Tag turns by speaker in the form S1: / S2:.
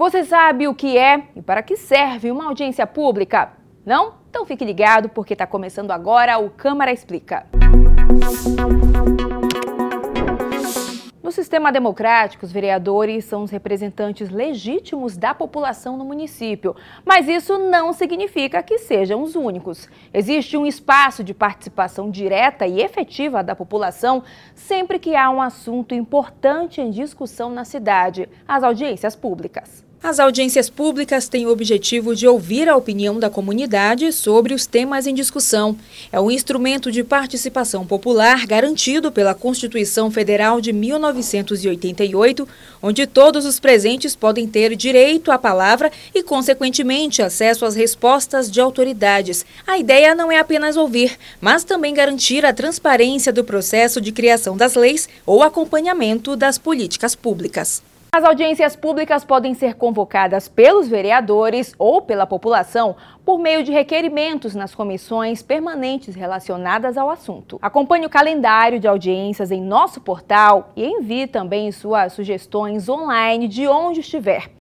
S1: Você sabe o que é e para que serve uma audiência pública? Não? Então fique ligado porque está começando agora o Câmara Explica. No sistema democrático, os vereadores são os representantes legítimos da população no município, mas isso não significa que sejam os únicos. Existe um espaço de participação direta e efetiva da população sempre que há um assunto importante em discussão na cidade as audiências públicas.
S2: As audiências públicas têm o objetivo de ouvir a opinião da comunidade sobre os temas em discussão. É um instrumento de participação popular garantido pela Constituição Federal de 1988, onde todos os presentes podem ter direito à palavra e, consequentemente, acesso às respostas de autoridades. A ideia não é apenas ouvir, mas também garantir a transparência do processo de criação das leis ou acompanhamento das políticas públicas.
S1: As audiências públicas podem ser convocadas pelos vereadores ou pela população por meio de requerimentos nas comissões permanentes relacionadas ao assunto. Acompanhe o calendário de audiências em nosso portal e envie também suas sugestões online de onde estiver.